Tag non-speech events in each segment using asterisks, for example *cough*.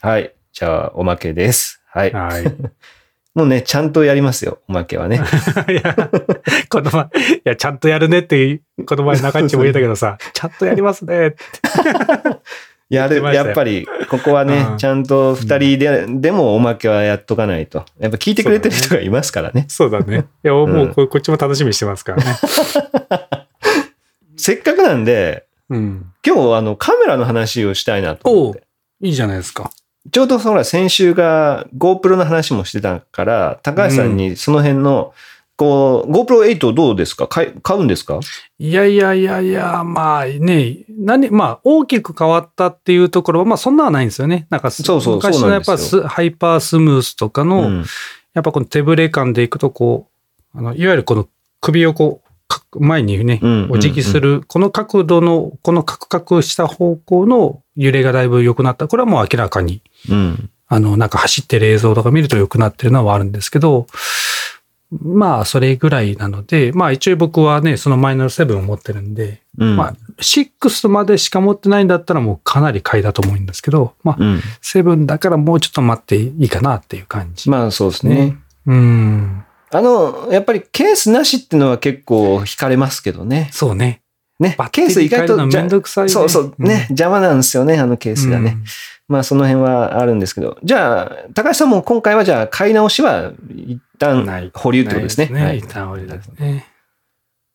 はい。じゃあ、おまけです。はい。はい。*laughs* もうね、ちゃんとやりますよ、おまけはね。*laughs* いや、この前、いや、ちゃんとやるねって、この前中っちも言ったけどさ、*laughs* ちゃんとやりますねって。やる、やっぱり、ここはね、うんちゃんと二人で、でもおまけはやっとかないと。やっぱ聞いてくれてる人がいますからね。そうだね。いや、もうここっちも楽しみにしてますからね。せっかくなんで、うん。今日あのカメラの話をしたいなと思って。いいじゃないですか。ちょうどほら先週が GoPro の話もしてたから、高橋さんにその辺の、こう、GoPro8 どうですか？買い買うんですか？いやいやいやいや、まあね、何、まあ大きく変わったっていうところは、まあそんなはないんですよね。なんかすそうそう昔のやっぱスハイパースムースとかの、うん。やっぱこの手ぶれ感でいくとこう、あの、いわゆるこの首をこう、か前にねお辞儀する、この角度の、このカクカクした方向の揺れがだいぶ良くなった。これはもう明らかに、うん。あの、なんか走ってる映像とか見ると良くなってるのはあるんですけど、まあ、それぐらいなので、まあ一応僕はね、そのマイナル7を持ってるんで、うん。まあ、6までしか持ってないんだったらもうかなり買いだと思うんですけど、まあ、うん。7だからもうちょっと待っていいかなっていう感じ。まあそうですね。ねうん。あの、やっぱりケースなしってのは結構惹かれますけどね。そうね。ねケース意外とめんどくさいねそうそう。ね、うん邪魔なんですよね、あのケースがね。まあその辺はあるんですけど。じゃあ、高橋さんも今回はじゃあ買い直しは一旦保留ってことですね。ないはい一旦折りですね。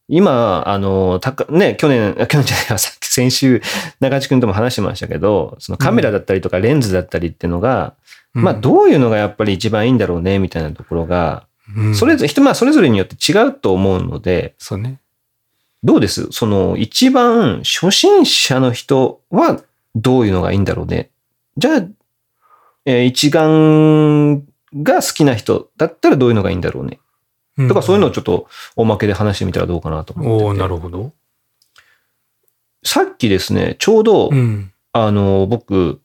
今、あの、たか、ね、去年、あ去年じゃないわ、さっき先週、中地君とも話してましたけど、そのカメラだったりとかレンズだったりっていうのが、まあどういうのがやっぱり一番いいんだろうね、みたいなところが、うんそれぞれ、人、まあそれぞれによって違うと思うので、そうね。どうです？その一番初心者の人はどういうのがいいんだろうね？じゃあ、えー一眼が好きな人だったらどういうのがいいんだろうね？とかそういうのをちょっとおまけで話してみたらどうかなと思ってて。おおなるほど。さっきですね、ちょうど、うん。あの、僕、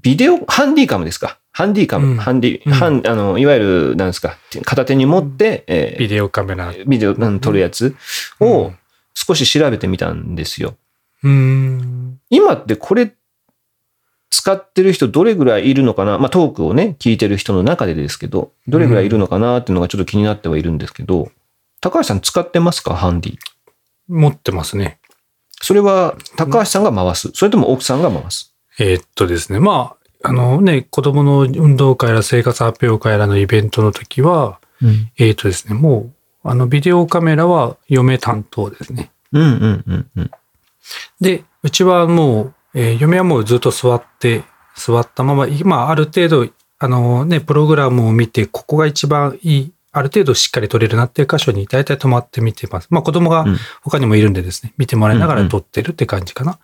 ビデオ、ハンディカムですか？ハンディカム、うんハンディ、うんハン、あの、いわゆる、なんですか、片手に持って、えービデオカメラ。ビデオ、うん撮るやつを少し調べてみたんですよ。うん。今ってこれ使ってる人どれぐらいいるのかな？まあトークをね、聞いてる人の中でですけど、どれぐらいいるのかなっていうのがちょっと気になってはいるんですけど、高橋さん使ってますか？ハンディ。持ってますね。それは高橋さんが回す。それとも奥さんが回す？えーっとですね。まあ、あのね、子供の運動会や生活発表会らのイベントの時は、えーっとですね、もう、あの、ビデオカメラは嫁担当ですね。うんうんうんうん。で、うちはもう、えー嫁はもうずっと座って、座ったまま、今ある程度、あのね、プログラムを見て、ここが一番いい、ある程度しっかり撮れるなっていう箇所に大体止まって見てます。まあ子供がうん他にもいるんでですね、見てもらいながら撮ってるって感じかな。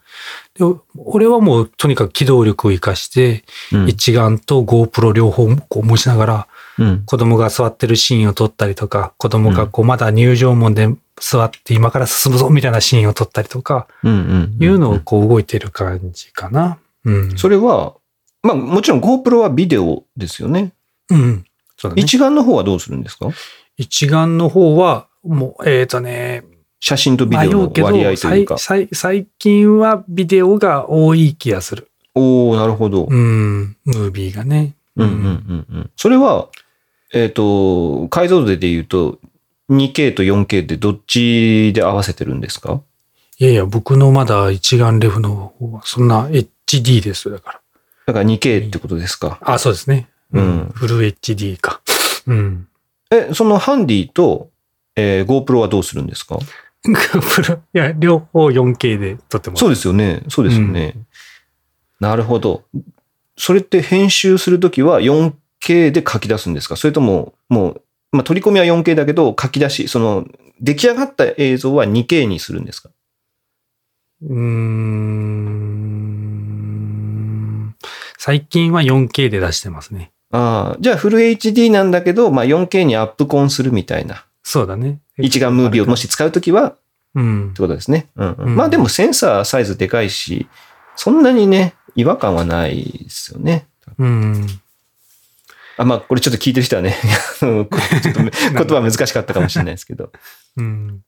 で俺はもうとにかく機動力を活かして、うん一眼と GoPro 両方こう持ちながら、うん子供が座ってるシーンを撮ったりとか、子供がこうまだ入場門で座って今から進むぞみたいなシーンを撮ったりとか。いうのをこう動いてる感じかな。うん。それは、まあもちろん GoPro はビデオですよね。うん。そうだね。一眼の方はどうするんですか？一眼の方は、もう、えっ、とね、写真とビデオの割合というか。最最最近はビデオが多い気がする。おおなるほど。うん。ムービーがね。うんうんうんうん。それは、えっ、と、解像度で言うと、2K と 4K でどっちで合わせてるんですか？いやいや、僕のまだ一眼レフの方は、そんな HD ですよだから。だから 2K ってことですか？あ、そうですね。うんフル HD か。うん。え、そのハンディと、えー GoPro はどうするんですか？フル、いや、両方 4K で撮ってます。そうですよね。そうですよね。なるほど。それって編集するときは 4K で書き出すんですか？それとも、もう、まあ、取り込みは 4K だけど、書き出し、その、出来上がった映像は 2K にするんですか？うーん。最近は 4K で出してますね。ああ、じゃあフル HD なんだけど、まあ、4K にアップコンするみたいな。そうだね。一眼ムービーをもし使うときは、っうんて。ことですね。うん、うんうんまあでもセンサーサイズでかいし、そんなにね、違和感はないですよね。うん。あまあ、これちょっと聞いてる人はね、*laughs* ちょっと *laughs* 言葉難しかったかもしれないですけど。うん。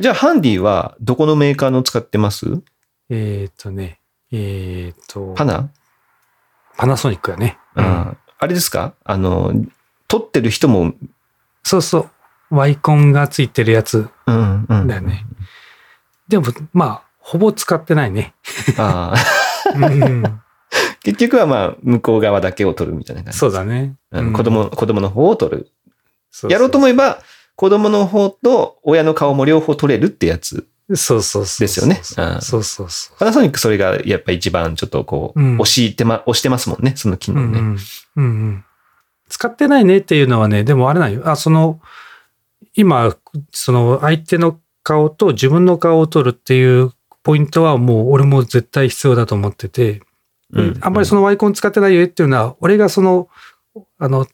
じゃあ、ハンディはどこのメーカーの使ってます？えっ、とね、えっ、と、パナ？パナソニックやね。うん。ああれですか？あの、撮ってる人も、そうそう。ワイコンがついてるやつうん、うん。だよね。でも、まあ、ほぼ使ってないね。ああ。うん、結局はまあ、向こう側だけを撮るみたいな感じ。そうだね。うん子供、子供の方を撮る。そうそうやろうと思えば、子供の方と親の顔も両方撮れるってやつ。そうそうそう。ですよねそうそうそうそパナソニックそれがやっぱ一番ちょっとこう、うん押してま、押してますもんね、その機う。能ね。うんうん。うんうん。使ってないねっていうのはね、でもあれなんよ。あ、その、今、その相手の顔と自分の顔を撮るっていうポイントはもう俺も絶対必要だと思ってて、うんあんまりそのワイコン使ってないよっていうのは、俺がその、あの、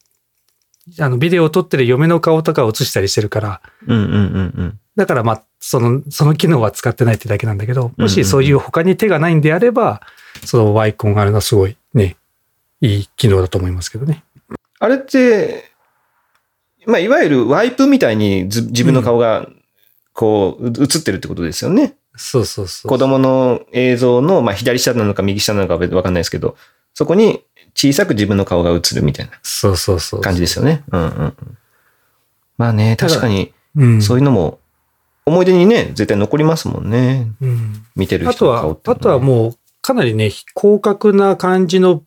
あの、ビデオを撮ってる嫁の顔とかを映したりしてるから、うんうんうんうん。だからまあ、その、その機能は使ってないってだけなんだけど、もしそういう他に手がないんであれば、そのワイコンがあるのはすごいね、いい機能だと思いますけどね。あれって、まあ、いわゆるワイプみたいにず自分の顔が、こう、映ってるってことですよね。そうそうそう。子供の映像の、まあ、左下なのか右下なのかわかんないですけど、そこに小さく自分の顔が映るみたいなそうそうそう。感じですよね。うんうんうん。まあね、確かに、うん。そういうのも、思い出にね、絶対残りますもんね。うん。見てるあとは人の顔っ、て、あとはもう、かなりね、広角な感じの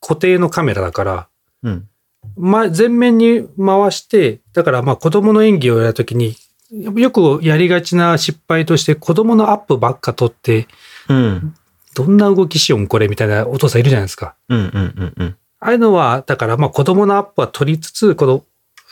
固定のカメラだから、う。うん。ま、前面に回して、だからまあ子供の演技をやるときに、よくやりがちな失敗として子供のアップばっか撮って、うん。どんな動きしよんこれみたいなお父さんいるじゃないですか。うんうんうんうん。ああいうのは、だからまあ子供のアップは撮りつつ、この、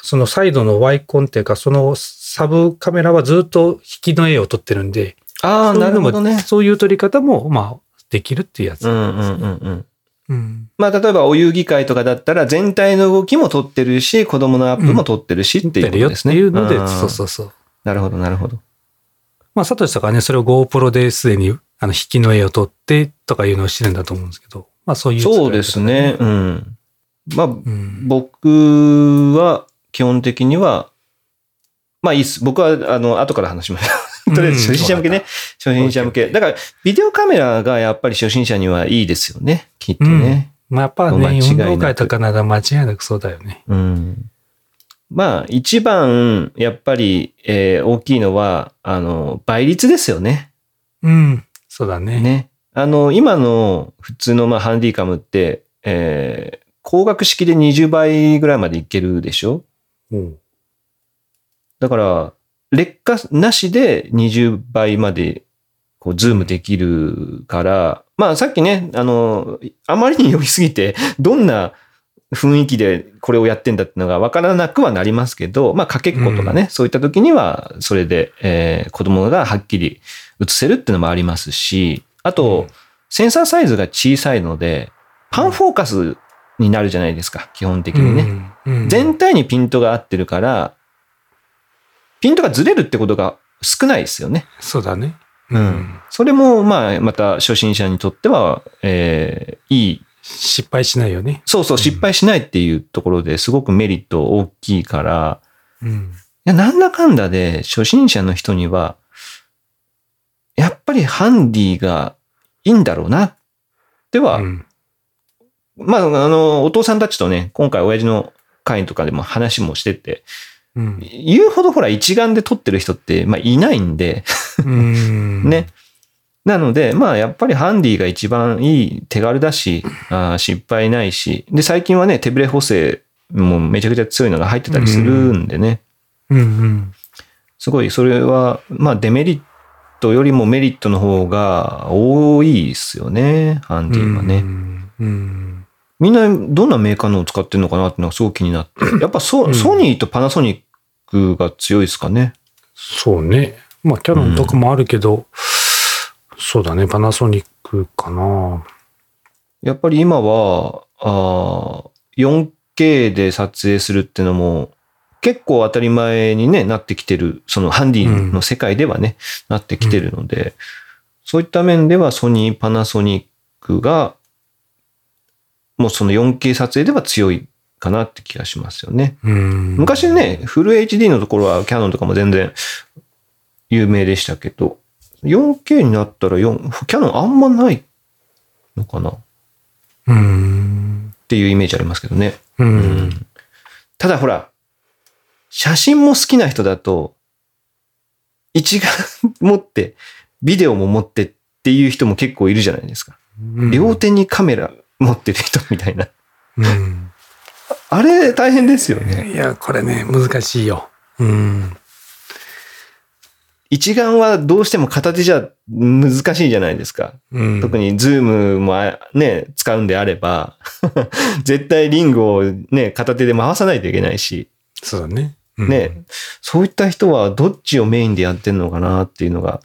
そのサイドのワイコンっていうか、そのサブカメラはずっと引きの絵を撮ってるんで、ああ、なるほどね。そういう撮り方も、まあ、できるっていうやつ。うんうんうんうん。うん。まあ、例えばお遊戯会とかだったら全体の動きも撮ってるし、子供のアップも撮ってるしっていうことですね。っていうので、んそうそうそう。なるほど、なるほど。まあ、サトシとかはね、それを GoPro ですでに、あの、引きの絵を撮ってとかいうのをしてるんだと思うんですけど、まあ、そういう使い方そうですね。。うん。まあ、うん。僕は基本的には、まあいいっす。僕は、あの、後から話します。とりあえず初心者向けね。初心者向け。だから、ビデオカメラがやっぱり初心者にはいいですよね。きっとね。まあ、やっぱね、運動会とかなら間違いなくそうだよね。うん。まあ、一番、やっぱり、えー大きいのは、あの、倍率ですよね。うん。そうだね。ね。あの、今の普通のまあハンディカムって、えー光学式で20倍ぐらいまでいけるでしょ？うん。だから、劣化なしで20倍までこうズームできるから、まあさっきね、あの、あまりに寄りすぎて、どんな雰囲気でこれをやってんだってのが分からなくはなりますけど、まあかけっことかね、そういった時には、それで、えー子供がはっきり映せるっていうのもありますし、あと、センサーサイズが小さいので、パンフォーカスになるじゃないですか、基本的にね。うん。うん全体にピントが合ってるから、ピントがずれるってことが少ないですよね。そうだね。うん。それも、まあ、また初心者にとっては、えーいい。失敗しないよね。そうそう、うん失敗しないっていうところですごくメリット大きいから、うん。いや、なんだかんだで初心者の人には、やっぱりハンディがいいんだろうな。っては、うんまあ、あの、お父さんたちとね、今回親父の会とかでも話もしてて、うん。言うほどほら一眼で撮ってる人って、まあ、いないんで、うん。*laughs* ね。なので、まあ、やっぱりハンディが一番いい手軽だし、あー失敗ないし、で、最近はね、手ブレ補正もめちゃくちゃ強いのが入ってたりするんでね、うんうん。すごい、それは、まあ、デメリットよりもメリットの方が多いですよね、ハンディはね。うん。うん。みんなどんなメーカーのを使ってるのかなっていうのがすごく気になって。*laughs* やっぱソ,、うんソニーとパナソニックが強いですかね。そうね。まあ、キャノンとかもあるけど、そうだね。パナソニックかな。やっぱり今は、あー 4K で撮影するっていうのも結構当たり前に、ね、なってきてる、そのハンディの世界ではね、なってきてるので、そういった面ではソニー、パナソニックが、もうその 4K 撮影では強いかなって気がしますよね。うん。昔ね、フル HD のところはキャノンとかも全然有名でしたけど、4K になったら4、キャノンあんまないのかなうん。っていうイメージありますけどね。う。うんんただほら、写真も好きな人だと、一眼持って、ビデオも持ってっていう人も結構いるじゃないですか。両手にカメラ持ってる人みたいな。うん。あれ大変ですよね。いや、これね、難しいよ。うん。一眼はどうしても片手じゃ難しいじゃないですか。うん。特にズームもあね、使うんであれば、*laughs* 絶対リングをね、片手で回さないといけないし、そうだね。うんね、そういった人はどっちをメインでやってんのかなっていうのが、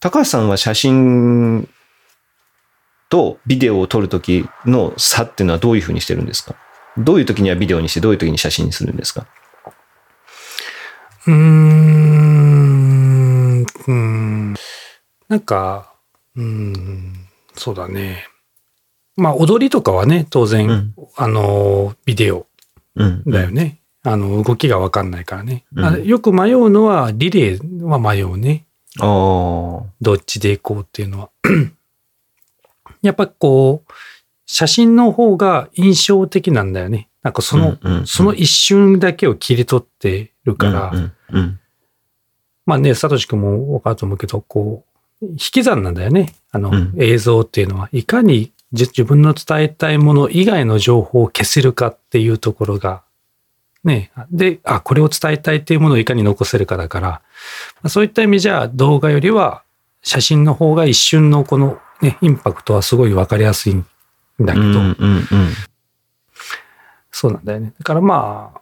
高橋さんは写真とビデオを撮るときの差っていうのはどういうふうにしてるんですか？どういう時にはビデオにして、どういう時に写真にするんですか？うーん。うん。なんか、うん、そうだね。まあ、踊りとかはね、当然、うんあの、ビデオうん。だよね。あの、動きがわかんないからね。うんあよく迷うのは、リレーは迷うね。ああ。どっちで行こうっていうのは。やっぱこう、写真の方が印象的なんだよね。なんかその、うんうんうんその一瞬だけを切り取ってるから、うんうんまあね、サトシ君もわかると思うけど、こう、引き算なんだよね。あの、うん映像っていうのは。いかにじ自分の伝えたいもの以外の情報を消せるかっていうところが、ね。で、あ、これを伝えたいっていうものをいかに残せるかだから、まあそういった意味じゃ動画よりは写真の方が一瞬のこのね、インパクトはすごいわかりやすいんだけど、うんうんうんそうなんだよね。だからまあ、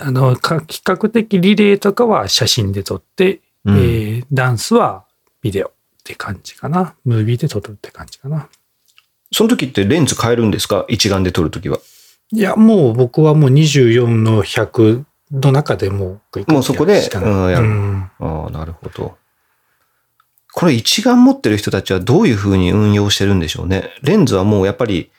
あの、か比較的リレーとかは写真で撮って、うんえーダンスはビデオって感じかな。ムービーで撮るって感じかな。その時ってレンズ変えるんですか？一眼で撮る時は。いや、もう僕はもう24の100の中でもう、もうそこでうんやるうんああ、なるほど。これ一眼持ってる人たちはどういうふうに運用してるんでしょうね。レンズはもうやっぱり、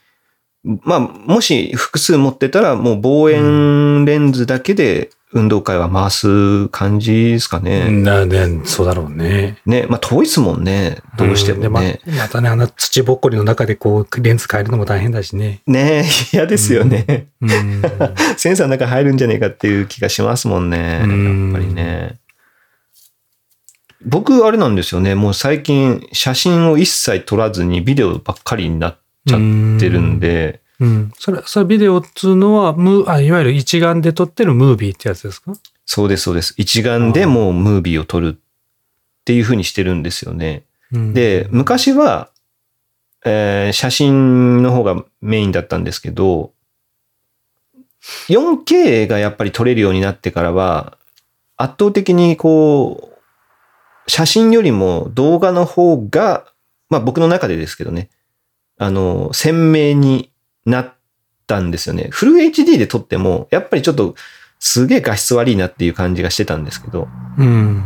まあ、もし複数持ってたらもう望遠レンズだけで運動会は回す感じですかね。なね、そうだろうね。ね、まあ遠いですもんね。どうしてもね。うんでままたね、あの土ぼっこりの中でこう、レンズ変えるのも大変だしね。ね嫌ですよね。うん。*laughs* センサーの中入るんじゃねえかっていう気がしますもんね。うんやっぱりね。僕、あれなんですよね。もう最近、写真を一切撮らずにビデオばっかりになっちゃってるんで、うん。それ、それビデオっつうのは、ムーあ、いわゆる一眼で撮ってるムービーってやつですか？そうです、そうです。一眼でもうムービーを撮るっていう風にしてるんですよね。うんで、昔は、えー写真の方がメインだったんですけど、4K がやっぱり撮れるようになってからは、圧倒的にこう、写真よりも動画の方が、まあ僕の中でですけどね、あの、鮮明になったんですよね。フル HD で撮っても、やっぱりちょっとすげえ画質悪いなっていう感じがしてたんですけど、うん。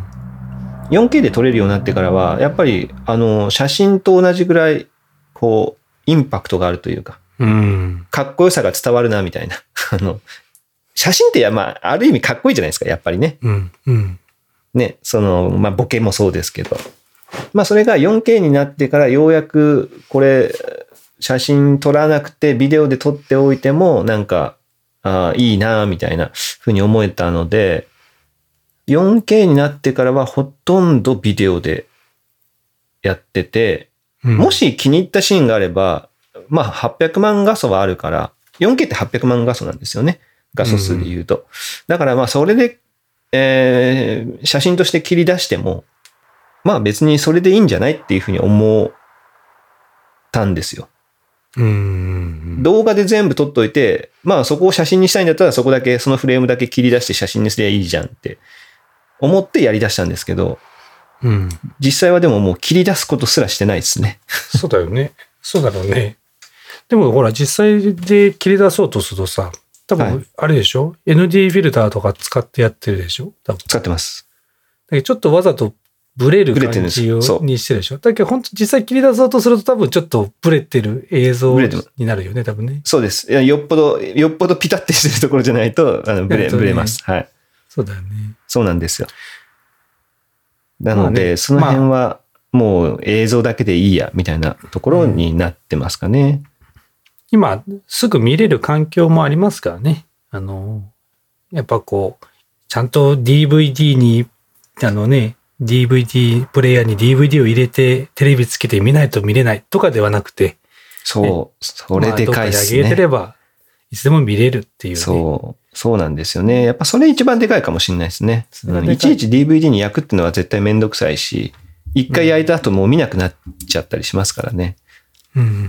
4K で撮れるようになってからは、やっぱり、あの、写真と同じぐらい、こう、インパクトがあるというか、うん。かっこよさが伝わるな、みたいな。あの、写真って、まあ、ある意味かっこいいじゃないですか、やっぱりね。うん。うん。ね、その、まあ、ボケもそうですけど。まあ、それが 4K になってから、ようやく、これ、写真撮らなくて、ビデオで撮っておいても、なんか、ああ、いいな、みたいなふうに思えたので、4K になってからはほとんどビデオでやってて、うんも、し気に入ったシーンがあれば、まあ800万画素はあるから、4K って800万画素なんですよね。画素数で言うと。だからまあそれで、えー写真として切り出しても、まあ別にそれでいいんじゃないっていうふうに思ったんですよ。うん。動画で全部撮っといて、まあそこを写真にしたいんだったらそこだけ、そのフレームだけ切り出して写真にすりゃいいじゃんって思ってやり出したんですけど、うん。実際はでももう切り出すことすらしてないですね。そうだよね。そうだろうね。でもほら、実際で切り出そうとするとさ、多はい分、あれでしょ、?ND フィルターとか使ってやってるでしょ？多分。だ使ってます。けどちょっとわざとブレる感じにしてるでしょ？だけど本当実際切り出そうとすると多分ちょっとブレてる映像になるよね、多分ね。そうです。いやよっぽど、よっぽどピタってしてるところじゃないと、あの、ブレ、本当にブレます。はい。そうだよね。そうなんですよ。なので、まあねその辺はもう映像だけでいいや、みたいなところになってますかね。今、すぐ見れる環境もありますからね。あの、やっぱこう、ちゃんと DVD に、あのね、DVD、プレイヤーに DVD を入れて、テレビつけて見ないと見れないとかではなくて、そう、それでかいっすまあどっかで上げてね。れば、いつでも見れるっていうね。そう、そうなんですよね。やっぱそれ一番でかいかもしれないですね。いうんいちいち DVD に焼くっていうのは絶対めんどくさいし、一回焼いた後もう見なくなっちゃったりしますからね。うん。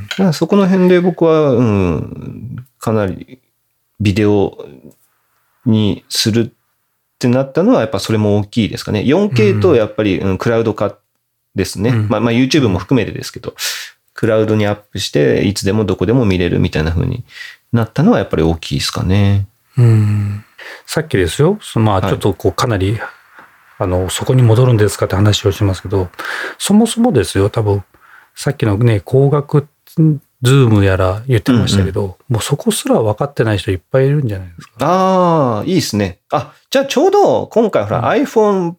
だからそこの辺で僕は、うん、かなりビデオにするってなったのはやっぱそれも大きいですかね。4K とやっぱり、うん、クラウド化ですね。うんまあ、まあ YouTube も含めてですけど、クラウドにアップしていつでもどこでも見れるみたいな風になったのはやっぱり大きいですかね。うん。さっきですよ、まあはいちょっとこうかなり、あの、そこに戻るんですかって話をしますけど、そもそもですよ、多分、さっきのね、光学ズームやら言ってましたけど、もうそこすら分かってない人いっぱいいるんじゃないですか？ああ、いいですね。あ、じゃあちょうど今回ほら、うん iPhone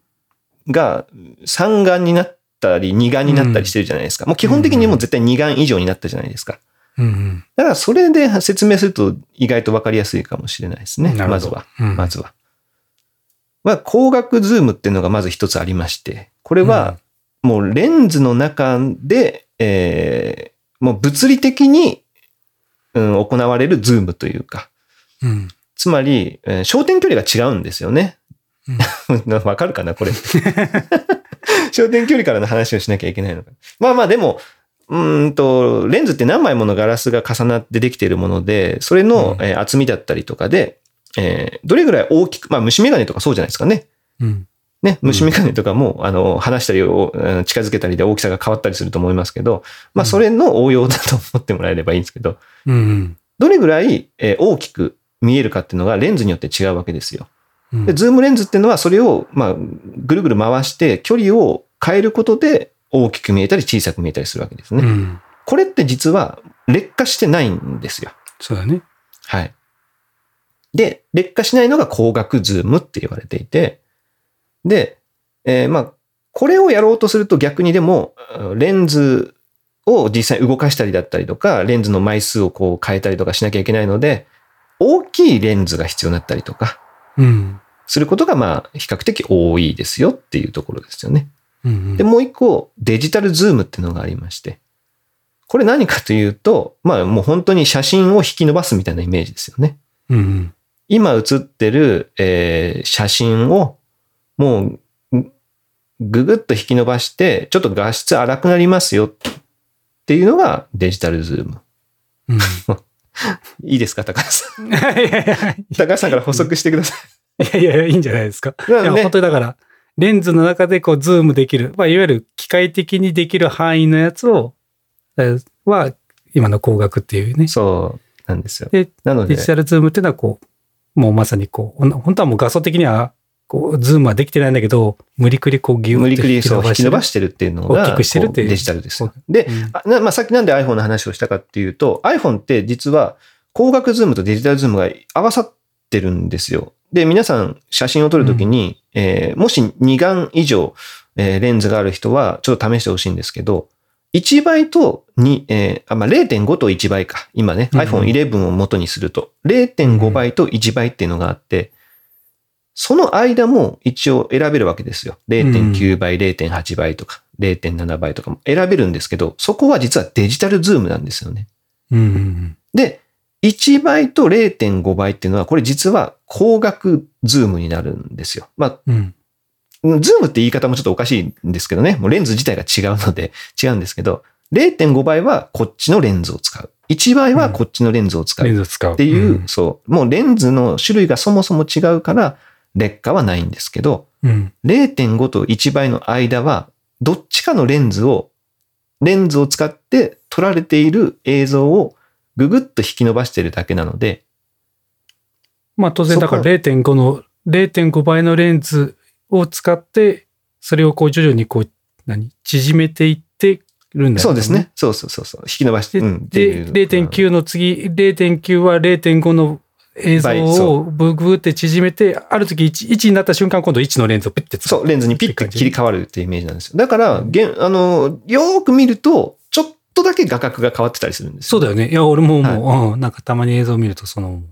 が3眼になったり2眼になったりしてるじゃないですか。もう基本的にもう絶対2眼以上になったじゃないですか。うんうん。だからそれで説明すると意外とわかりやすいかもしれないですね。まずは。うんまずは。まあ、光学ズームっていうのがまず一つありまして、これはもうレンズの中で、えーもう物理的に、うん、行われるズームというか、うん。つまり、えー焦点距離が違うんですよね。*laughs* わかるかなこれ。*laughs* 焦点距離からの話をしなきゃいけないのか。まあまあでも、うーんと、レンズって何枚ものガラスが重なってできているもので、それの、うんえー厚みだったりとかで、えーどれぐらい大きく、まあ虫眼鏡とかそうじゃないですかね。うん。ね、虫眼鏡とかも、あの、離したりを、うん近づけたりで大きさが変わったりすると思いますけど、まあそれの応用だと思ってもらえればいいんですけど、うん。どれぐらい、えー大きく見えるかっていうのがレンズによって違うわけですよ。うんで、ズームレンズっていうのはそれを、まあ、ぐるぐる回して距離を変えることで大きく見えたり小さく見えたりするわけですね。うん。これって実は劣化してないんですよ。そうだね。はい。で、劣化しないのが光学ズームって言われていて、で、えーまあ、これをやろうとすると逆にでも、レンズを実際動かしたりだったりとか、レンズの枚数をこう変えたりとかしなきゃいけないので、大きいレンズが必要になったりとか、うん。することがまあ比較的多いですよっていうところですよね。うん。で、もう一個、デジタルズームっていうのがありまして、これ何かというと、まあもう本当に写真を引き伸ばすみたいなイメージですよね。うん。今写ってる、えー写真をもうぐぐぐっと引き伸ばして、ちょっと画質荒くなりますよっていうのがデジタルズーム。うん。*laughs* いいですか高橋さん。いやいやいや高橋さんから補足してください。いやいやいや、いいんじゃないですか。いや、なので本当にだから、レンズの中でこう、ズームできる。まあ、いわゆる機械的にできる範囲のやつを、えは、今の光学っていうね。そうなんですよ。で、なのでデジタルズームっていうのはこう、もうまさにこう、本当はもう画素的には、こう、ズームはできてないんだけど、無理くりこう、ギュッと無理くりそう引き伸ばししてるっていうのが大きくしてるっていうデジタルです。で、うんあなまあ、さっきなんで iPhone の話をしたかっていうと、iPhone って実は光学ズームとデジタルズームが合わさってるんですよ。で、皆さん写真を撮るときに、えーもし2眼以上、えーレンズがある人はちょっと試してほしいんですけど、1倍と2、えーあまあ、0.5と1倍か。今ね、うん iPhone 11を元にすると、0.5倍と1倍っていうのがあって、その間も一応選べるわけですよ。0.9倍、0.8倍とか、0.7倍とかも選べるんですけど、そこは実はデジタルズームなんですよね。で、1倍と0.5倍っていうのは、これ実は光学ズームになるんですよ。まうん。あ、ズームって言い方もちょっとおかしいんですけどね。もうレンズ自体が違うので違うんですけど、0.5倍はこっちのレンズを使う。1倍はこっちのレンズを使う。レンズ使う。っていう、んそう、もうレンズの種類がそもそも違うから劣化はないんですけど、うん。0.5と1倍の間は、どっちかのレンズを、レンズを使って撮られている映像をぐぐっと引き伸ばしてるだけなので、まあ当然だからそ0.5の、0.5倍のレンズを使って、それをこう徐々にこう、何？縮めていってるんだよそうですね。。そうそうそうそう。引き伸ばして、で、うんでう0.9の次、0.9は0.5の映像をブグって縮めて、ある時 1, 1になった瞬間、今度1のレンズをピッて使そう、レンズにピッと切り替わるっていうイメージなんですよ。だから、げんあの、よーく見ると、ちょっとだけ画角が変わってたりするんですよそうだよね。いや、俺ももう、うん、なんかたまに映像を見ると、その、うん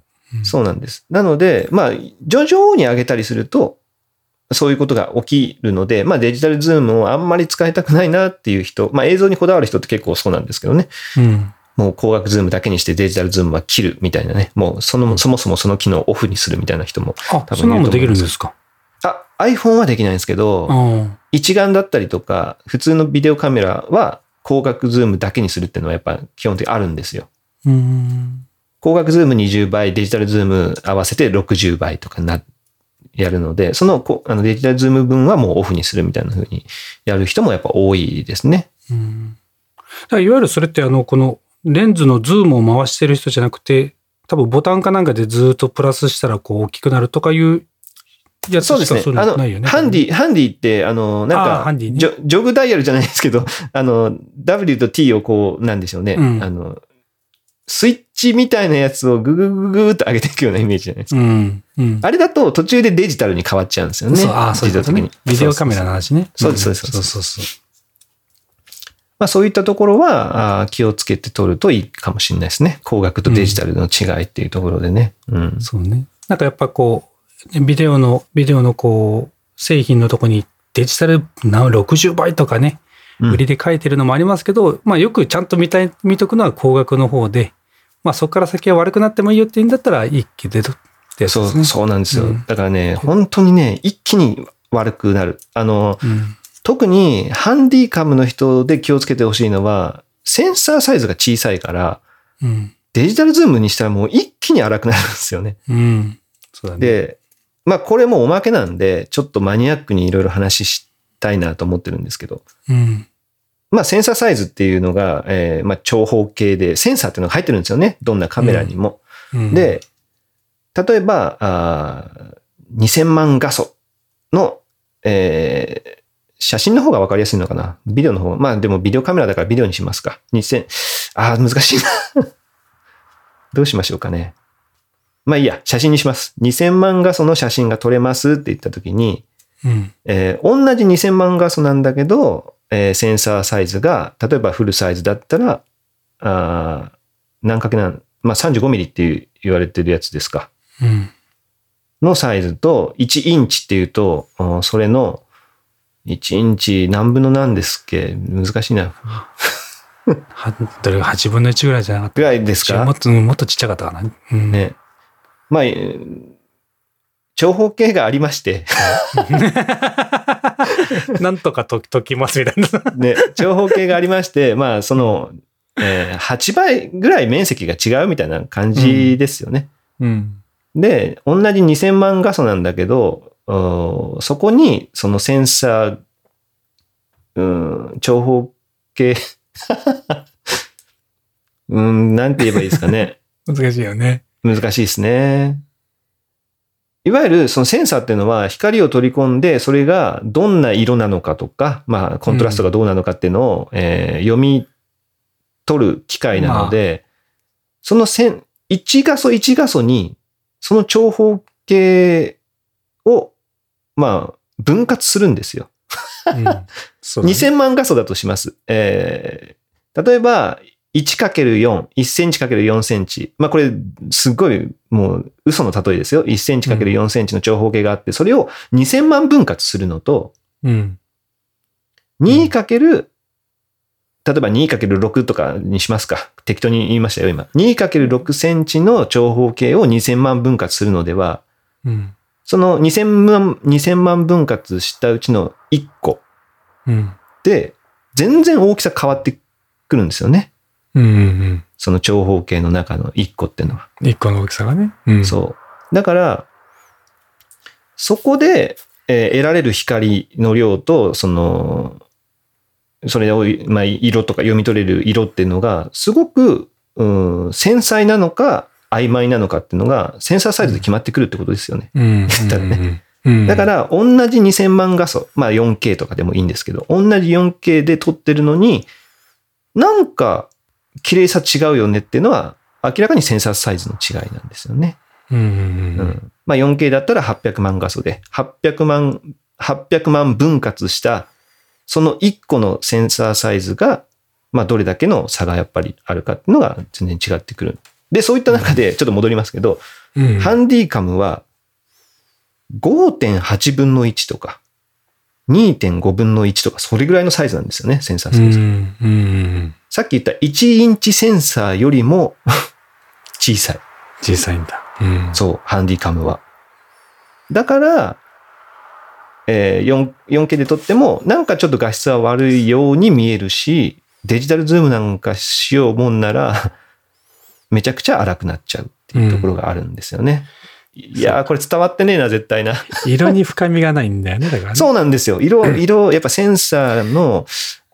そうなんです。なので、まあ、徐々に上げたりすると、そういうことが起きるので、まあデジタルズームをあんまり使いたくないなっていう人、まあ映像にこだわる人って結構そうなんですけどね。うん。もう光学ズームだけにしてデジタルズームは切るみたいなね。もうその、そもそもその機能をオフにするみたいな人も。あ、多分そんなのもできるんですか？あ、iPhone はできないんですけど、うん。一眼だったりとか、普通のビデオカメラは光学ズームだけにするっていうのはやっぱ基本的にあるんですよ。うん。光学ズーム20倍、デジタルズーム合わせて60倍とかな、やるので、そのこあのデジタルズーム分はもうオフにするみたいな風にやる人もやっぱ多いですね。うん。だいわゆるそれって、あの、このレンズのズームを回してる人じゃなくて、多分ボタンかなんかでずっとプラスしたらこう大きくなるとかいうやつそうですねしかそういうあの、のないよね。ハンディ、ハンディって、あの、なんか、ハンディねジョジョグダイヤルじゃないですけど、*laughs* あの、W と T をこう、なんでしょうね。うんあの、スイッチみたいなやつをググググーっと上げていくようなイメージじゃないですか。うん。うん。あれだと途中でデジタルに変わっちゃうんですよね。そう、ああ、そういうことね。ビデオカメラの話ね。そうですそうですそうそうそう。まあそういったところは気をつけて撮るといいかもしれないですね。光学とデジタルの違いっていうところでね。うん。そうね。なんかやっぱこう、ビデオの、ビデオのこう、製品のとこにデジタルな60倍とかね、うん売りで書いてるのもありますけど、まあよくちゃんと見たい、見とくのは光学の方で、まあそこから先は悪くなってもいいよって言うんだったら一気でとってやつそう。そうなんですよ。うんだからね、本当にね、一気に悪くなる。あの、うん。特にハンディカムの人で気をつけてほしいのは、センサーサイズが小さいから、うん。デジタルズームにしたらもう一気に荒くなるんですよね。うん。そうだね。で、まあこれもおまけなんで、ちょっとマニアックにいろいろ話したいなと思ってるんですけど、うん。まあセンサーサイズっていうのが、えーまあ長方形で、センサーっていうのが入ってるんですよね。どんなカメラにも。うん、で、例えば、あー2000万画素の、えー写真の方がわかりやすいのかな？ビデオの方。まあでもビデオカメラだからビデオにしますか。2000、ああ、難しいな。*laughs* どうしましょうかね。まあいいや、写真にします。2000万画素の写真が撮れますって言ったときに、うん。えー同じ2000万画素なんだけど、えーセンサーサイズが、例えばフルサイズだったら、あー何かけなん、まあ35ミリって言われてるやつですか。うん。のサイズと、1インチっていうと、うんそれの、1インチ何分の何ですっけ？難しいな。は、どれが8分の1ぐらいじゃなかった？ぐらいですか？もっと、もっとちっちゃかったかな。うん。ね。まあ、えー長方形がありまして、*laughs* なんとかと解きますみたいな。ね、長方形がありまして、まあ、その、えー8倍ぐらい面積が違うみたいな感じですよね。うん。で、同じ2000万画素なんだけど、うんそこにそのセンサー、うん、長方形、*laughs* うん、なんて言えばいいですかね。*laughs* 難しいよね。難しいですね。いわゆるそのセンサーっていうのは光を取り込んで、それがどんな色なのかとか、まあコントラストがどうなのかっていうのを、えー読み取る機械なので、その線、1画素1画素に、その長方形を、まあ、分割するんですよ。うん。*laughs* ね2000万画素だとします。えー例えば、1×4、1センチ ×4 センチ。まあこれ、すごい、もう、嘘の例えですよ。1センチ ×4 センチの長方形があって、それを2000万分割するのと、うん。2× 例えば 2×6 とかにしますか。適当に言いましたよ、今。2×6 センチの長方形を2000万分割するのでは、うん。その2000万、2000万分割したうちの1個うん。で、全然大きさ変わってくるんですよね。うん。うん。その長方形の中の1個っていうのは。一個の大きさがね。うん。そう。だから、そこで、えー得られる光の量と、その、それを、まあ、色とか読み取れる色っていうのが、すごく、うん、繊細なのか、曖昧なのかっていうのが、センサーサイズで決まってくるってことですよね。うん。だねうん。だから、同じ2000万画素、まあ 4K とかでもいいんですけど、同じ 4K で撮ってるのに、なんか、綺麗さ違うよねっていうのは、明らかにセンサーサイズの違いなんですよね。うん。う。ん。まあ 4K だったら800万画素で、800万、800万分割した、その1個のセンサーサイズが、まあ、どれだけの差がやっぱりあるかっていうのが全然違ってくる。で、そういった中で、ちょっと戻りますけど、うんハンディカムは5.8分の1とか、2.5分の1とか、それぐらいのサイズなんですよね、センサーうサイズ。ん。うん。さっき言った1インチセンサーよりも *laughs* 小さい。小さいんだ。うん。そう、ハンディカムは。だから、えー、4 4K で撮っても、なんかちょっと画質は悪いように見えるし、デジタルズームなんかしようもんなら、*laughs* めちゃくちゃ荒くなっちゃうっていうところがあるんですよね。いやー、これ伝わってねえな、絶対な。*laughs* 色に深みがないんだよね、だからね。そうなんですよ。色、*laughs* 色、やっぱセンサーの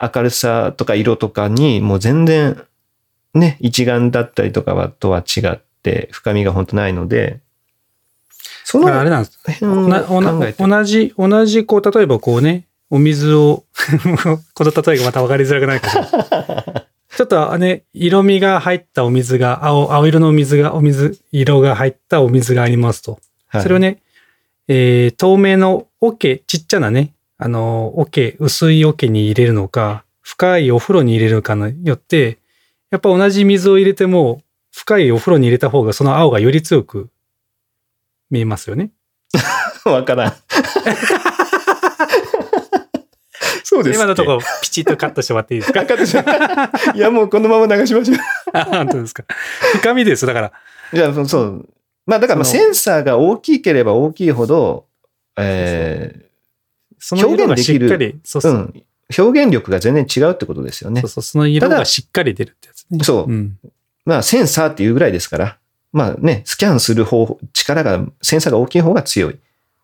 明るさとか色とかに、もう全然、ね、一眼だったりとかはとは違って、深みが本当ないので、そのあれなんです。同じ、同じ、こう、例えばこうね、お水を、*laughs* この例えがまた分かりづらくないかも。*laughs* ちょっとね、色味が入ったお水が、青、青色のお水が、お水、色が入ったお水がありますと。はいそれをね、えー透明の桶、ちっちゃなね、あの、桶、薄い桶に入れるのか、深いお風呂に入れるかによって、やっぱ同じ水を入れても、深いお風呂に入れた方がその青がより強く見えますよね。*laughs* わからん。*laughs* そうです。今のところピチッとカットしてもらっていいですか？*laughs* いや、もうこのまま流しましょう。あ本当ですか？深みです。だから、いや、そうそう。まあ、だからセンサーが大きければ大きいほど、えその色がしっかり、そうー、そうう。ん。表現力が全然違うってことですよねそう。そう、その色がしっかり出るってやつね。そううん。まあ、センサーっていうぐらいですから、まあね、スキャンする方法、力が、センサーが大きい方が強い。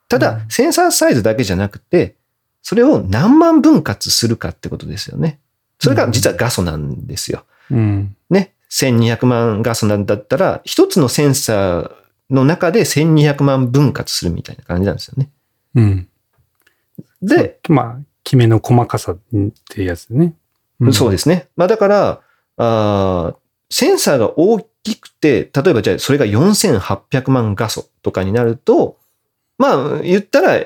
ただ、うんセンサーサイズだけじゃなくて、それを何万分割するかってことですよね。それが実は画素なんですよ。うん。ね。1200万画素なんだったら、一つのセンサーの中で1200万分割するみたいな感じなんですよね。うん。で、まあ、決めの細かさってやつね。うんそうですね。まあだから、あーセンサーが大きくて、例えばじゃあそれが4800万画素とかになると、まあ言ったら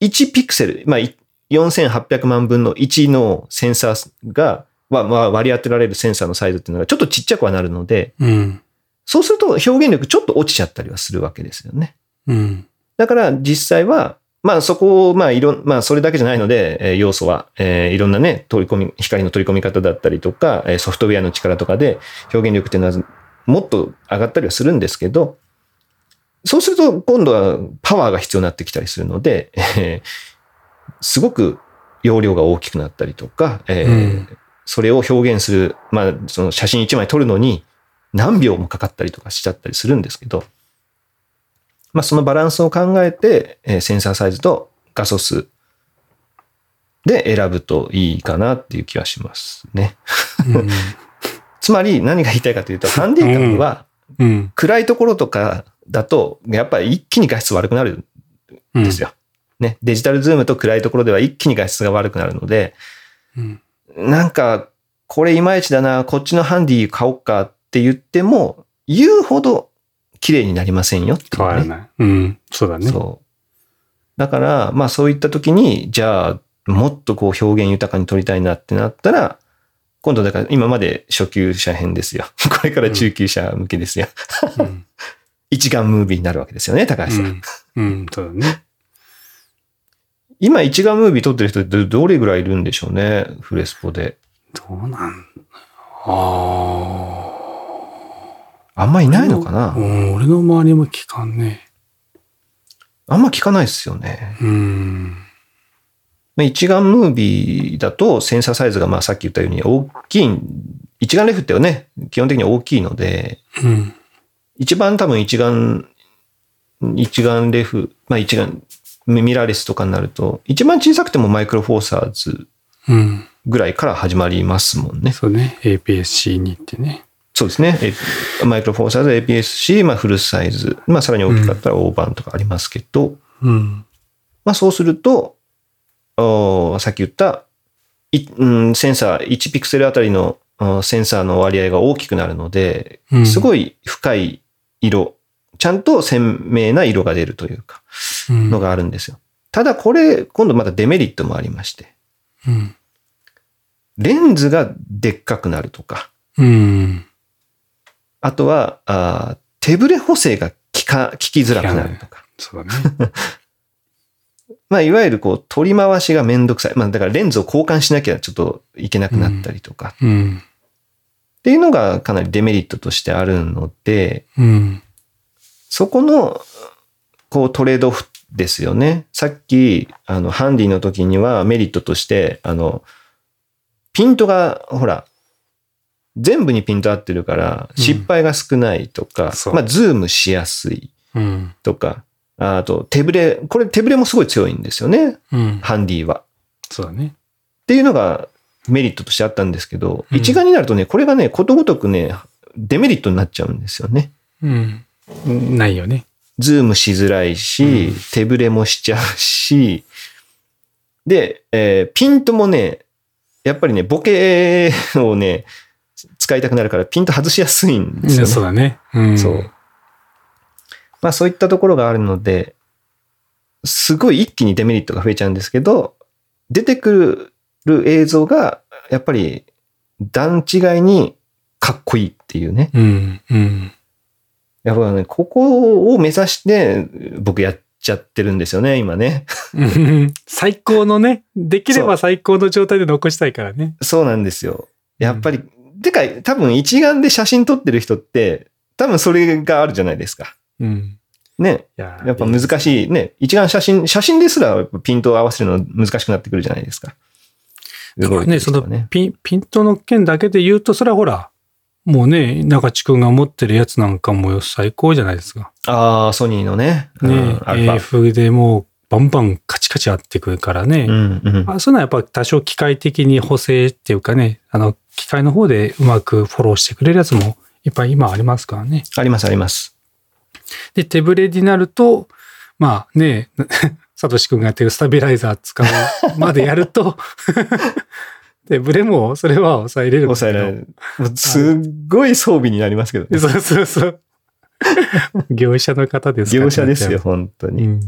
1ピクセル、まあい4800万分の1のセンサーが、まあまあ割り当てられるセンサーのサイズっていうのがちょっとちっちゃくはなるので、うん。そうすると表現力ちょっと落ちちゃったりはするわけですよね。うん。だから実際は、まあそこを、まあいろん、まあそれだけじゃないので、えー要素は、えーいろんなね、取り込み、光の取り込み方だったりとか、えーソフトウェアの力とかで表現力っていうのはもっと上がったりはするんですけど、そうすると今度はパワーが必要になってきたりするので、えーすごく容量が大きくなったりとか、えーうん。それを表現する、まあその写真1枚撮るのに何秒もかかったりとかしちゃったりするんですけど、まあ、そのバランスを考えて、えーセンサーサイズと画素数で選ぶといいかなっていう気はしますね。うん。*laughs* つまり何が言いたいかというと、ハンディカムはうん。暗いところとかだと、やっぱり一気に画質悪くなるうんんですよ。ね。デジタルズームと暗いところでは一気に画質が悪くなるので、うん。なんか、これいまいちだな、こっちのハンディ買おうかって言っても、言うほど綺麗になりませんよってね変わらない。うん。そうだね。そう。だから、まあそういった時に、じゃあ、もっとこう表現豊かに撮りたいなってなったら、今度だから今まで初級者編ですよ。*laughs* これから中級者向けですよ。うん。*laughs* 一眼ムービーになるわけですよね、高橋さん。うん。うん。そうだね。今一眼ムービー撮ってる人ってどどれぐらいいるんでしょうね、フレスポで。どうなんああんまいあ。ないのかな、うん。俺の周りも聞かんね。あんま聞かないですよね。うん。まあ一眼ムービーだとセンサーサイズがまあさっき言ったように大きい、一眼レフってね、基本的に大きいので、うん。一番多分一眼、一眼レフ、まあ一眼、ミラーレスとかになると、一番小さくてもマイクロフォーサーズうん。ぐらいから始まりますもんね。そうね。APS-C2 ってね。そうですね。えマイクロフォーサーズ APS-C、まあフルサイズ、まあさらに大きかったら大判とかありますけど、うん。まあそうすると、おーさっき言った、いうん、センサー、1ピクセルあたりのおセンサーの割合が大きくなるので、うんすごい深い色、ちゃんと鮮明な色が出るというか、うんのがあるんですよ。ただこれ、今度またデメリットもありまして、うん。レンズがでっかくなるとか、うん。あとは、あー手ブレ補正が効か、効きづらくなるとか。そうだね。*laughs* まあ、いわゆるこう、取り回しがめんどくさい。まあ、だからレンズを交換しなきゃちょっといけなくなったりとか。うん。っていうのがかなりデメリットとしてあるので、うん。そこの、こう、トレードオフですよね。さっき、あの、ハンディの時にはメリットとして、あの、ピントが、ほら、全部にピント合ってるから、うん失敗が少ないとか、そうまあ、ズームしやすいうん。とか、あと、手ブレ、これ手ブレもすごい強いんですよね。うん。ハンディは。そうだね。っていうのがメリットとしてあったんですけど、うん一眼になるとね、これがね、ことごとくね、デメリットになっちゃうんですよね。うん。ないよね。ズームしづらいし、うん手ブレもしちゃうし、で、えーピントもね、やっぱりね、ボケをね、使いたくなるからピント外しやすいんですよね。そうだね。うん。そう。まあそういったところがあるので、すごい一気にデメリットが増えちゃうんですけど、出てくる映像が、やっぱり段違いにかっこいいっていうね。うん。うん。やっぱね、ここを目指して僕やっちゃってるんですよね、今ね。うん *laughs* 最高のね、できれば最高の状態で残したいからね。そうなんですよ。やっぱり、てか多分一眼で写真撮ってる人って、多分それがあるじゃないですか。うん。ね。いややっぱ難しいね。一眼写真、写真ですらピントを合わせるの難しくなってくるじゃないですか。だからね、そのね。ピン、ピントの件だけで言うと、それはほら、もうね、中地君が持ってるやつなんかも最高じゃないですか。ああ、ソニーのね。ねうん、AF でもうバンバンカチカチ合ってくるからね。うんうん。あそういうのはやっぱ多少機械的に補正っていうかね、あの、機械の方でうまくフォローしてくれるやつもいっぱい今ありますからね。ありますあります。で、手ブレになると、まあね、*laughs* サトシ君がやってるスタビライザー使うまでやると、*laughs* 手ブレもそれは抑えれる。抑えられる。すっごい装備になりますけどね。*laughs* そうそうそう。業者の方ですから業者ですよ、。本当に。うん。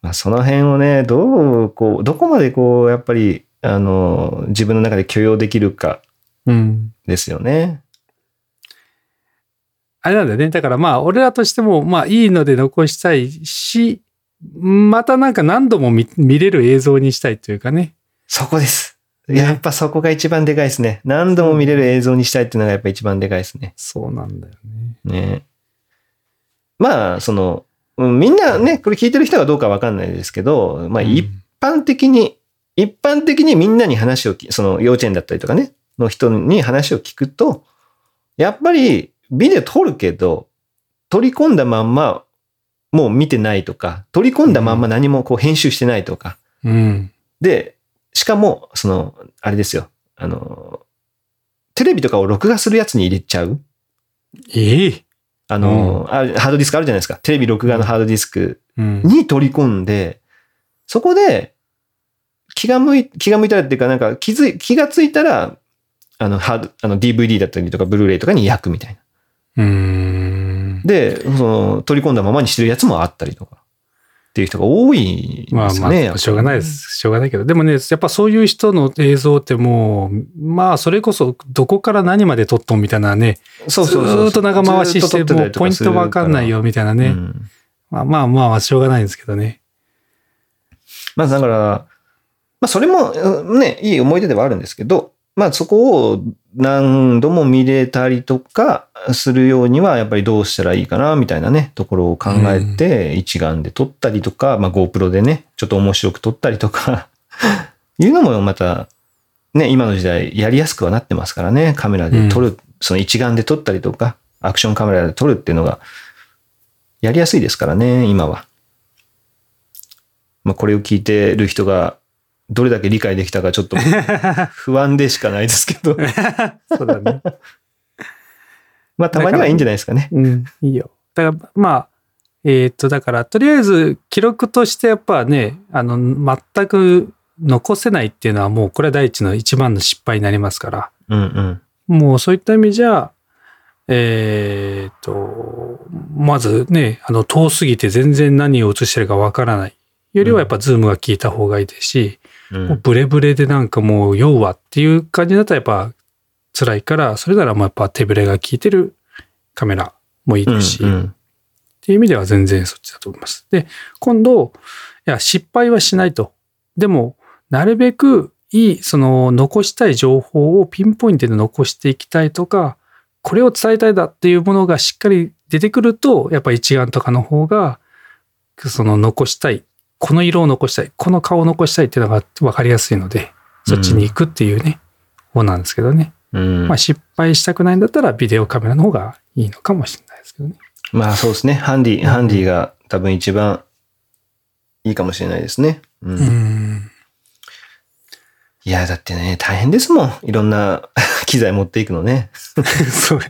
まあ、その辺をね、どう、こう、どこまでこう、やっぱり、あの、自分の中で許容できるかうん。ですよね。あれなんだよね。だからまあ、俺らとしても、まあ、いいので残したいし、またなんか何度も見見れる映像にしたいというかね。そこです。ねやっぱそこが一番でかいですね。何度も見れる映像にしたいっていうのがやっぱ一番でかいですね。そうなんだよね。ね。まあ、その、うんみんなね、これ聞いてる人がどうかわかんないですけど、まあ、一般的に、一般的にみんなに話をき、その幼稚園だったりとかね、の人に話を聞くと、やっぱりビデオ撮るけど、取り込んだまんま、もう見てないとか、取り込んだまんま何もこう編集してないとか。うん。で、しかも、その、あれですよ、あの、テレビとかを録画するやつに入れちゃうええあの、あハードディスクあるじゃないですか。テレビ録画のハードディスクうん。に取り込んで、そこで気が向い、気が向いたらっていうか、なんか気づい、気がついたら、あの、ハード、あの DVD だったりとか、ブルーレイとかに焼くみたいな。うーん。で、その、取り込んだままにしてるやつもあったりとか。っていう人が多いんまあまですね。あ、しょうがないで。す。しょうがないけど。でもね、やっぱそういう人の映像ってもう、まあ、それこそ、どこから何まで撮っとんみたいなね、そうそうそう。ずーっと長回しして、もうポイントわかんないよみたいなね。うんまあまあまあ、しょうがないんですけどね。まあだから、まあそれもうんね、いい思い出ではあるんですけど、まあそこを何度も見れたりとかするようにはやっぱりどうしたらいいかなみたいなね、ところを考えて一眼で撮ったりとか、まあ GoPro でね、ちょっと面白く撮ったりとか、*laughs* いうのもまたね、今の時代やりやすくはなってますからね、カメラで撮る、その一眼で撮ったりとか、アクションカメラで撮るっていうのがやりやすいですからね、今は。まあこれを聞いてる人がどれだけ理解できたかちょっと *laughs* 不安でしかないですけど。*laughs* そうだね。まあたまにはいいんじゃないですかね。うん、いいよ。だから、まあ、えーっと、だから、とりあえず、記録としてやっぱね、あの、全く残せないっていうのはもう、これは第一の一番の失敗になりますから、うんうん。もうそういった意味じゃ、えーっと、まずね、あの、遠すぎて全然何を映してるかわからない。よりはやっぱズームが効いた方がいいですし、うんもうブレブレでなんかもう要はっていう感じだったらやっぱ辛いから、それならもうやっぱ手ブレが効いてるカメラもいいですし、うんうんっていう意味では全然そっちだと思います。で、今度、いや、失敗はしないと。でも、なるべくいい、その、残したい情報をピンポイントで残していきたいとか、これを伝えたいだっていうものがしっかり出てくると、やっぱ一眼とかの方が、その残したい、この色を残したい、この顔を残したいっていうのが分かりやすいので、そっちに行くっていうね、方なんですけどね。うんまあ失敗したくないんだったらビデオカメラの方がいいのかもしれないですけどね。まあそうですね。ハンディ、ハンディが多分一番いいかもしれないですね。うんうん。いや、だってね、大変ですもん。いろんな *laughs* 機材持っていくのね。*laughs* そう。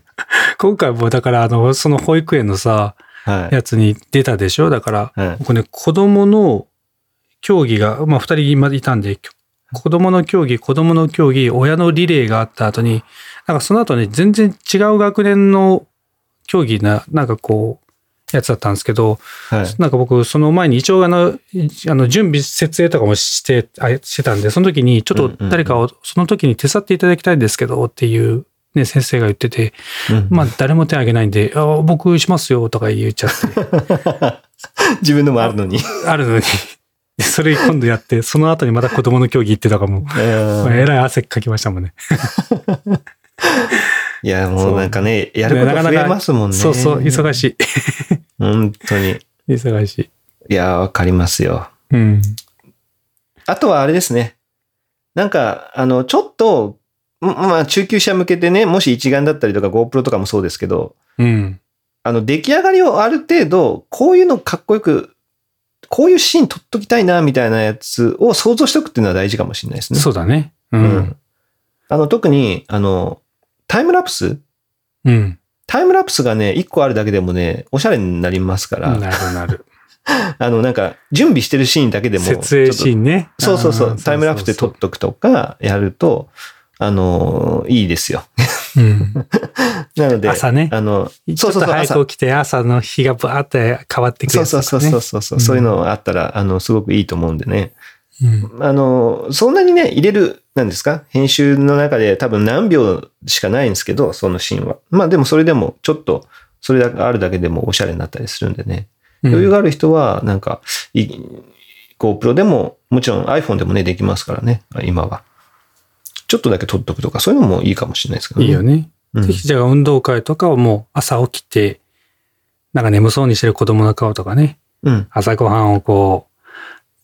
今回もだから、あの、その保育園のさ、はい。やつに出たでしょ？だから、はい。僕ね、子供の競技が、まあ、二人今いたんで、子供の競技、子供の競技、親のリレーがあった後に、なんかその後ね、全然違う学年の競技な、なんかこう、やつだったんですけど、はい。なんか僕、その前に一応あの、いあの、準備、設営とかもして、あしてたんで、その時に、ちょっと誰かを、その時に手伝っていただきたいんですけど、っていう、ね、先生が言ってて、うんまあ、誰も手挙げないんで、あ僕しますよ、とか言っちゃって、*laughs* 自分のもあるのに。*laughs* あるのに、でそれ今度やって、その後にまた子供の競技行ってたかも、うんえらい汗かきましたもんね。*laughs* いや、もうなんかね、やること増えますもんね。そうそう、忙しい。本当に。忙しい。いや、わかりますよ。うん。あとはあれですね。なんか、あの、ちょっと、んまあ、中級者向けてね、もし一眼だったりとか GoPro とかもそうですけど、うん。あの、出来上がりをある程度、こういうのかっこよく、こういうシーン撮っときたいな、みたいなやつを想像しておくっていうのは大事かもしれないですね。そうだね。う。うんん。あの、特に、あの、タイムラプス？うん。タイムラプスがね、一個あるだけでもね、おしゃれになりますから、なるなる。*laughs* あの、なんか、準備してるシーンだけでも、設営シーン。ンね。そうそうそう、タイムラプスで撮っとくとか、やると、あの、いいですよ。うん。*laughs* なので、朝ね。あの、ちょっと早く起きて朝の日がバーって変わってくるそうそうそうそうそうそう、そういうのあったら、あの、すごくいいと思うんでね。うん。あの、そんなにね、入れる、なんですか？編集の中で多分何秒しかないんですけど、そのシーンは。まあでもそれでも、ちょっと、それがあるだけでもおしゃれになったりするんでね。余裕がある人は、なんか、い GoPro でも、もちろん iPhone でもね、できますからね、今は。ちょっとだけ撮っとくとか、そういうのもいいかもしれないですけどね。いいよね。うんぜひじゃあ運動会とかをもう朝起きて、なんか眠そうにしてる子供の顔とかね、うん。朝ごはんをこう、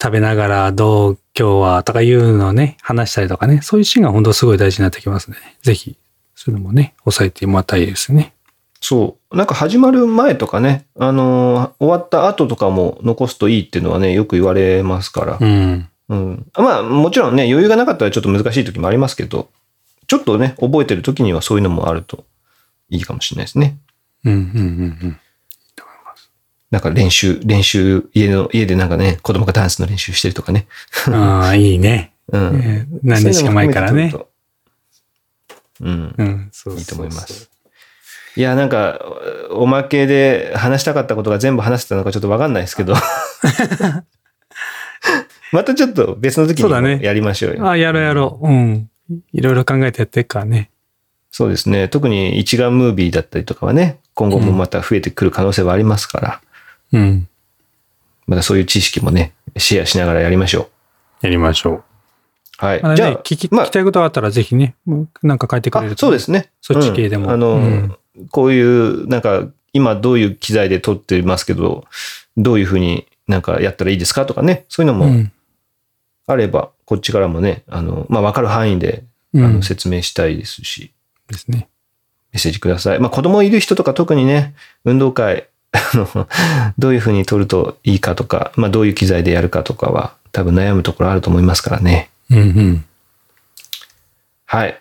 食べながらどう今日はとかいうのをね、話したりとかね、そういうシーンが本当すごい大事になってきますね。ぜひ、そういうのもね、押さえてもらったいですね。そう。なんか始まる前とかね、あのー終わった後とかも残すといいっていうのはね、よく言われますから。うん。うん。まあ、もちろんね、余裕がなかったらちょっと難しい時もありますけど、ちょっとね、覚えてる時にはそういうのもあるといいかもしれないですね。うん、うん、うん、なんか練習、練習、家の、家でなんかね、子供がダンスの練習してるとかね。うん。ああ、いいね。*laughs* うん。えー何日か前からね。そうん。うん、そういいと思います。いや、なんか、おまけで話したかったことが全部話せたのかちょっとわかんないですけど。*laughs* またちょっと別の時にそうだねもやりましょうよ。ああ、やろうやろう。うん。いろいろ考えてやっていくからね。そうですね。特に一眼ムービーだったりとかはね、今後もまた増えてくる可能性はありますから、うん。またそういう知識もね、シェアしながらやりましょやりましょう。う。はい。まあね、じゃあ、聞き、まあ聞きたいことがあったらぜひね、なんか書いてくれるあと。そうですね。そっち系でもうんあの、うんこういう、なんか、今どういう機材で撮ってますけど、どういうふうになんかやったらいいですかとかね、そういうのもうん。あれば、こっちからもね、あの、まあ、わかる範囲で、あうんの、説明したいですし、ですね。メッセージください。まあ、子供いる人とか特にね、運動会、*laughs* あの、どういうふうに撮るといいかとか、まあ、どういう機材でやるかとかは、多分悩むところあると思いますからね。うんうん。はい。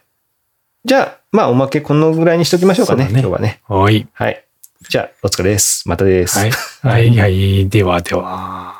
じゃあ、まあ、おまけこのぐらいにしときましょうかね、ね今日はね。はい。はい。じゃあ、お疲れです。またです。はい。*laughs* はい、はい。ではでは。